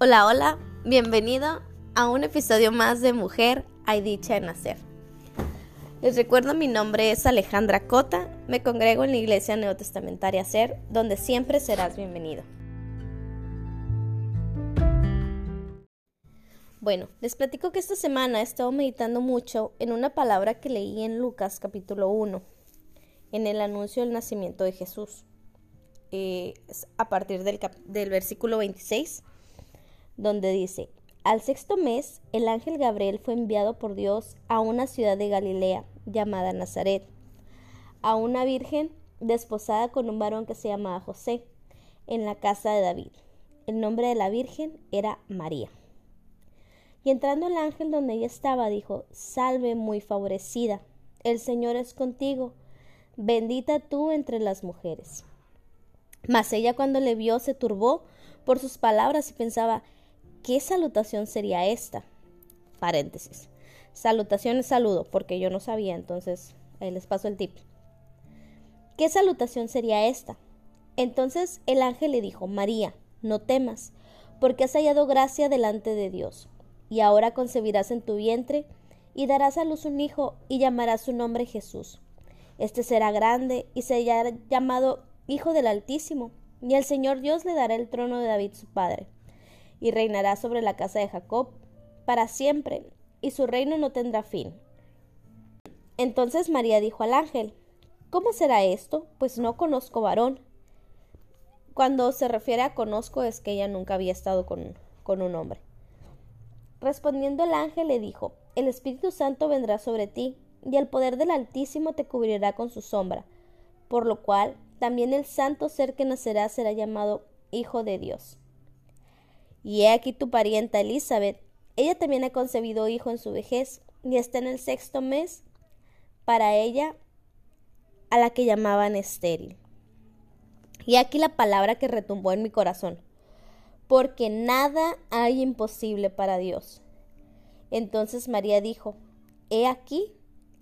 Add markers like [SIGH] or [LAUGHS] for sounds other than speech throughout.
Hola, hola, bienvenido a un episodio más de Mujer hay dicha en nacer. Les recuerdo mi nombre es Alejandra Cota, me congrego en la Iglesia Neotestamentaria Ser, donde siempre serás bienvenido. Bueno, les platico que esta semana he estado meditando mucho en una palabra que leí en Lucas capítulo 1, en el anuncio del nacimiento de Jesús, eh, a partir del, del versículo 26 donde dice, al sexto mes, el ángel Gabriel fue enviado por Dios a una ciudad de Galilea llamada Nazaret, a una virgen desposada con un varón que se llamaba José, en la casa de David. El nombre de la virgen era María. Y entrando el ángel donde ella estaba, dijo, Salve muy favorecida, el Señor es contigo, bendita tú entre las mujeres. Mas ella cuando le vio se turbó por sus palabras y pensaba, ¿Qué salutación sería esta? Paréntesis. Salutación es saludo, porque yo no sabía, entonces les paso el tip. ¿Qué salutación sería esta? Entonces el ángel le dijo, María, no temas, porque has hallado gracia delante de Dios, y ahora concebirás en tu vientre, y darás a luz un hijo, y llamarás su nombre Jesús. Este será grande, y será llamado Hijo del Altísimo, y el Señor Dios le dará el trono de David su padre y reinará sobre la casa de Jacob para siempre, y su reino no tendrá fin. Entonces María dijo al ángel, ¿Cómo será esto? Pues no conozco varón. Cuando se refiere a conozco es que ella nunca había estado con, con un hombre. Respondiendo el ángel le dijo, El Espíritu Santo vendrá sobre ti, y el poder del Altísimo te cubrirá con su sombra, por lo cual también el santo ser que nacerá será llamado Hijo de Dios. Y he aquí tu parienta Elizabeth. Ella también ha concebido hijo en su vejez y está en el sexto mes para ella a la que llamaban estéril. Y aquí la palabra que retumbó en mi corazón. Porque nada hay imposible para Dios. Entonces María dijo, He aquí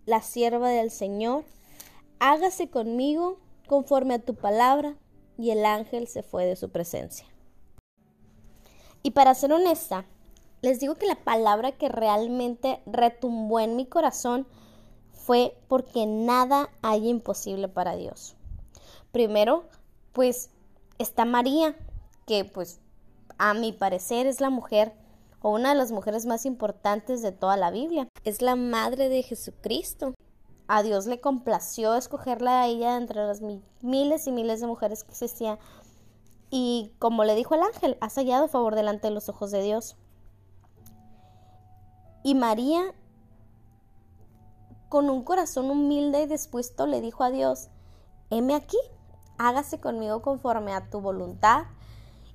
la sierva del Señor, hágase conmigo conforme a tu palabra. Y el ángel se fue de su presencia. Y para ser honesta, les digo que la palabra que realmente retumbó en mi corazón fue porque nada hay imposible para Dios. Primero, pues está María, que pues a mi parecer es la mujer o una de las mujeres más importantes de toda la Biblia. Es la madre de Jesucristo. A Dios le complació escogerla a ella entre las miles y miles de mujeres que existían y como le dijo el ángel, has hallado favor delante de los ojos de Dios. Y María, con un corazón humilde y dispuesto, le dijo a Dios, heme aquí, hágase conmigo conforme a tu voluntad.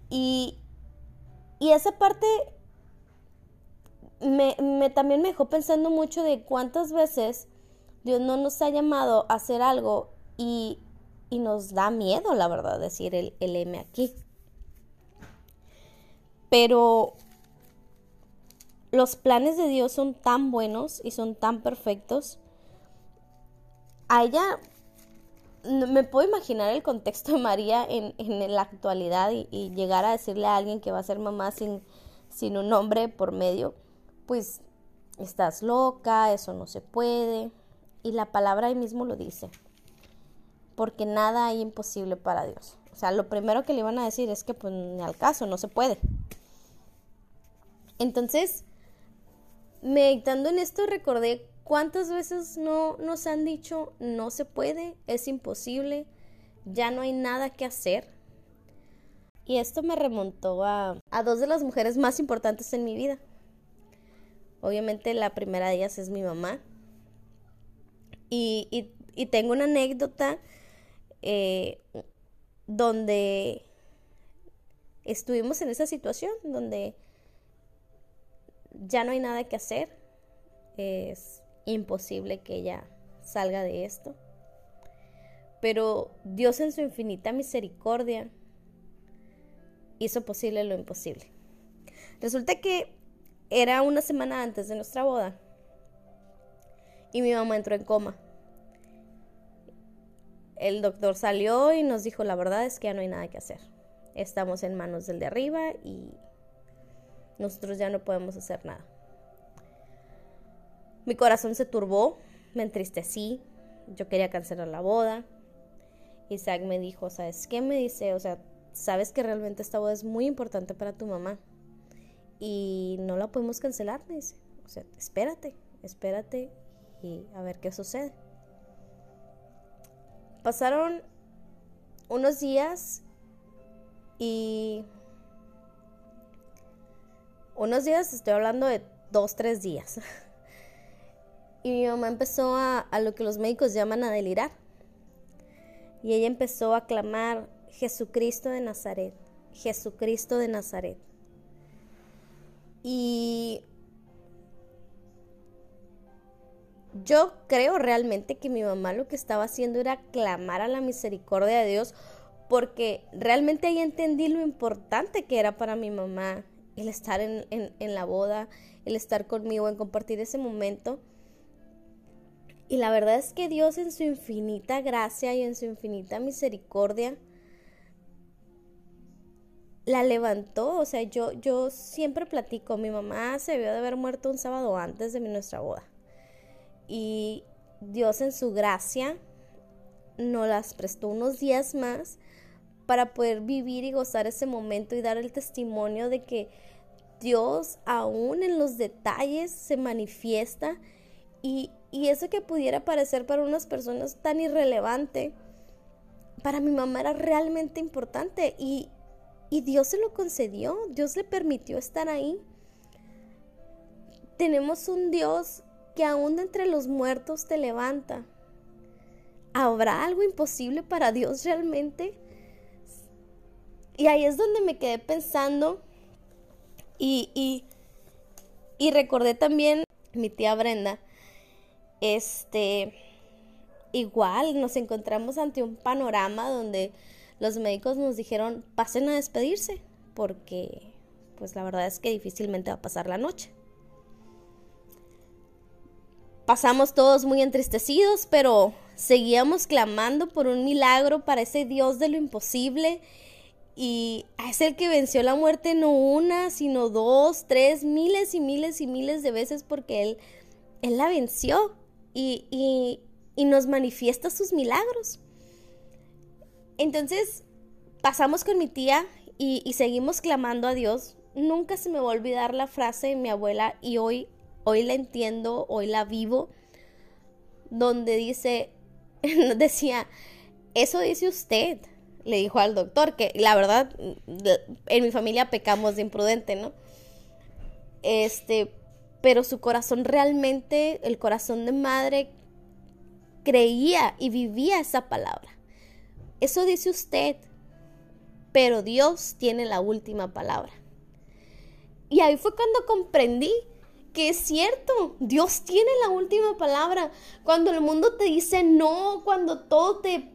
Y, y esa parte me, me, también me dejó pensando mucho de cuántas veces Dios no nos ha llamado a hacer algo y y nos da miedo, la verdad, decir el, M aquí. Pero los planes de Dios son tan buenos y son tan perfectos. A ella me puedo imaginar el contexto de María en, en la actualidad y, y, llegar a decirle a alguien que va a ser mamá sin, sin un nombre por medio, pues estás loca, eso no se puede. Y la palabra ahí mismo lo dice porque nada hay imposible para Dios. O sea, lo primero que le iban a decir es que pues ni al caso, no se puede. Entonces, meditando en esto recordé cuántas veces no nos han dicho no se puede, es imposible, ya no hay nada que hacer. Y esto me remontó a, a dos de las mujeres más importantes en mi vida. Obviamente la primera de ellas es mi mamá. Y, y, y tengo una anécdota eh, donde estuvimos en esa situación, donde ya no hay nada que hacer, es imposible que ella salga de esto. Pero Dios en su infinita misericordia hizo posible lo imposible. Resulta que era una semana antes de nuestra boda y mi mamá entró en coma el doctor salió y nos dijo, la verdad es que ya no hay nada que hacer. Estamos en manos del de arriba y nosotros ya no podemos hacer nada. Mi corazón se turbó, me entristecí, yo quería cancelar la boda. Isaac me dijo, ¿sabes qué? Me dice, o sea, sabes que realmente esta boda es muy importante para tu mamá y no la podemos cancelar, me dice. O sea, espérate, espérate y a ver qué sucede. Pasaron unos días y unos días, estoy hablando de dos, tres días. [LAUGHS] Y mi mamá empezó a, a lo que los médicos llaman a delirar. Y ella empezó a clamar, Jesucristo de Nazaret, Jesucristo de Nazaret. Y yo creo realmente que mi mamá lo que estaba haciendo era clamar a la misericordia de Dios porque realmente ahí entendí lo importante que era para mi mamá el estar en, la boda, el estar conmigo, en compartir ese momento. Y la verdad es que Dios en su infinita gracia y en su infinita misericordia la levantó. O sea, yo, yo siempre platico, mi mamá se debió de haber muerto un sábado antes de nuestra boda. Y Dios en su gracia nos las prestó unos días más para poder vivir y gozar ese momento y dar el testimonio de que Dios aún en los detalles se manifiesta y, eso que pudiera parecer para unas personas tan irrelevante, para mi mamá era realmente importante y, y Dios se lo concedió, Dios le permitió estar ahí. Tenemos un Dios que aún entre los muertos te levanta. ¿Habrá algo imposible para Dios realmente? Y ahí es donde me quedé pensando y, y, y recordé también mi tía Brenda, este, igual nos encontramos ante un panorama donde los médicos nos dijeron pasen a despedirse porque pues la verdad es que difícilmente va a pasar la noche. Pasamos todos muy entristecidos, pero seguíamos clamando por un milagro para ese Dios de lo imposible y es el que venció la muerte no una, sino dos, tres, miles y miles y miles de veces porque Él, él la venció y, nos manifiesta sus milagros. Entonces, pasamos con mi tía y, seguimos clamando a Dios. Nunca se me va a olvidar la frase de mi abuela y hoy, hoy la entiendo, hoy la vivo, donde dice, [LAUGHS] decía, eso dice usted, le dijo al doctor, que la verdad, en mi familia pecamos de imprudente, ¿no? Este, pero su corazón realmente, el corazón de madre, creía y vivía esa palabra. Eso dice usted, pero Dios tiene la última palabra. Y ahí fue cuando comprendí que es cierto, Dios tiene la última palabra. Cuando el mundo te dice no, cuando te,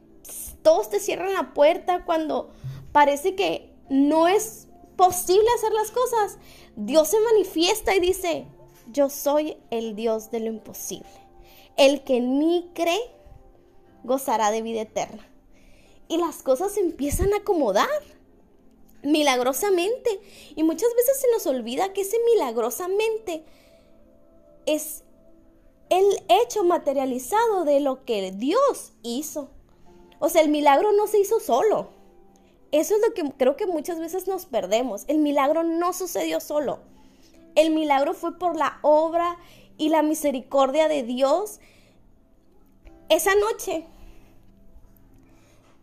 todos te cierran la puerta, cuando parece que no es posible hacer las cosas, Dios se manifiesta y dice, yo soy el Dios de lo imposible. El que mí cree gozará de vida eterna. Y las cosas se empiezan a acomodar milagrosamente. Y muchas veces se nos olvida que ese milagrosamente es el hecho materializado de lo que Dios hizo. O sea, el milagro no se hizo solo. Eso es lo que creo que muchas veces nos perdemos. El milagro no sucedió solo. El milagro fue por la obra y la misericordia de Dios. Esa noche,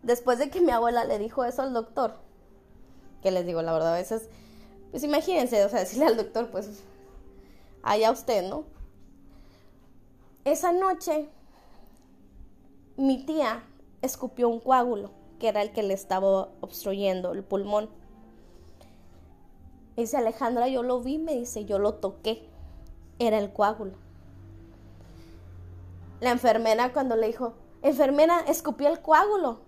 después de que mi abuela le dijo eso al doctor, que les digo, la verdad, a veces, pues imagínense, o sea, decirle al doctor, pues, allá usted, ¿no? Esa noche, mi tía escupió un coágulo, que era el que le estaba obstruyendo el pulmón. Dice Alejandra, yo lo vi, me dice, yo lo toqué. Era el coágulo. La enfermera cuando le dijo, enfermera, escupí el coágulo.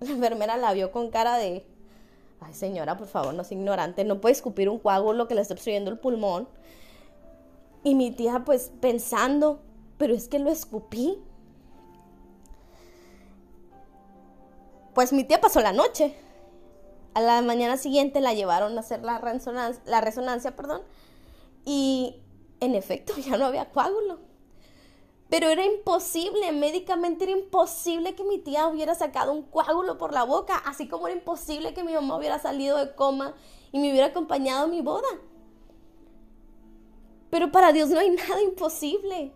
La enfermera la vio con cara de, ay señora, por favor, no es ignorante, no puede escupir un coágulo que le está obstruyendo el pulmón. Y mi tía pues pensando, pero es que lo escupí. Pues mi tía pasó la noche A la mañana siguiente la llevaron a hacer la resonancia, la resonancia perdón, y en efecto [LAUGHS] ya no había coágulo. Pero era imposible, médicamente era imposible que mi tía hubiera sacado un coágulo por la boca, así como era imposible que mi mamá hubiera salido de coma y me hubiera acompañado a mi boda. Pero para Dios no hay nada imposible.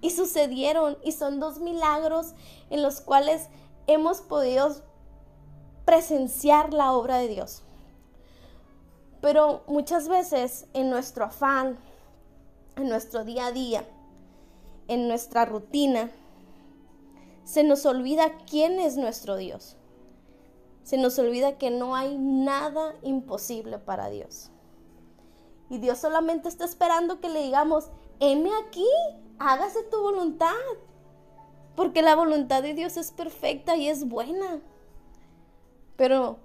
Y sucedieron, y son dos milagros en los cuales hemos podido presenciar la obra de Dios. Pero muchas veces en nuestro afán, en nuestro día a día, en nuestra rutina, se nos olvida quién es nuestro Dios. Se nos olvida que no hay nada imposible para Dios. Y Dios solamente está esperando que le digamos, heme aquí, hágase tu voluntad. Porque la voluntad de Dios es perfecta y es buena. Pero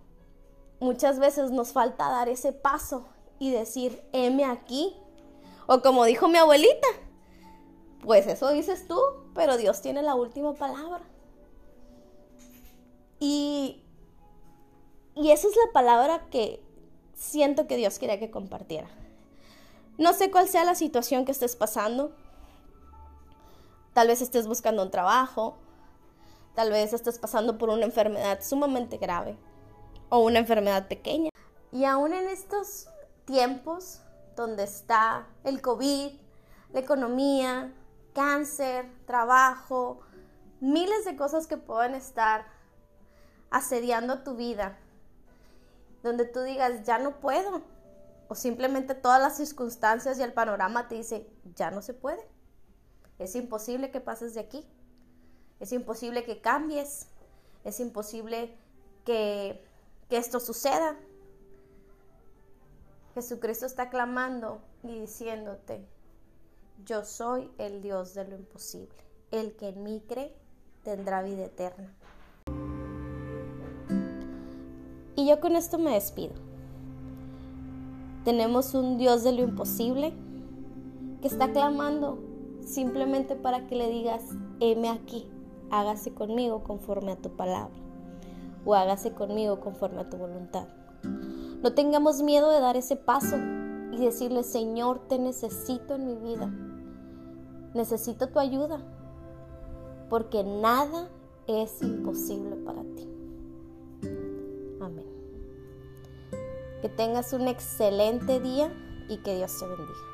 muchas veces nos falta dar ese paso y decir, heme aquí. O como dijo mi abuelita, pues eso dices tú, pero Dios tiene la última palabra. Y, y esa es la palabra que siento que Dios quería que compartiera. No sé cuál sea la situación que estés pasando. Tal vez estés buscando un trabajo. Tal vez estés pasando por una enfermedad sumamente grave o una enfermedad pequeña. Y aún en estos tiempos donde está el COVID, la economía, cáncer, trabajo, miles de cosas que pueden estar asediando tu vida, donde tú digas, ya no puedo, o simplemente todas las circunstancias y el panorama te dice, ya no se puede, es imposible que pases de aquí, es imposible que cambies, es imposible que, que esto suceda. Jesucristo está clamando y diciéndote, yo soy el Dios de lo imposible. El que en mí cree tendrá vida eterna. Y yo con esto me despido. Tenemos un Dios de lo imposible que está clamando simplemente para que le digas, heme aquí, hágase conmigo conforme a tu palabra, o hágase conmigo conforme a tu voluntad. No tengamos miedo de dar ese paso y decirle, Señor, te necesito en mi vida necesito tu ayuda, porque nada es imposible para ti. Amén. Que tengas un excelente día y que Dios te bendiga.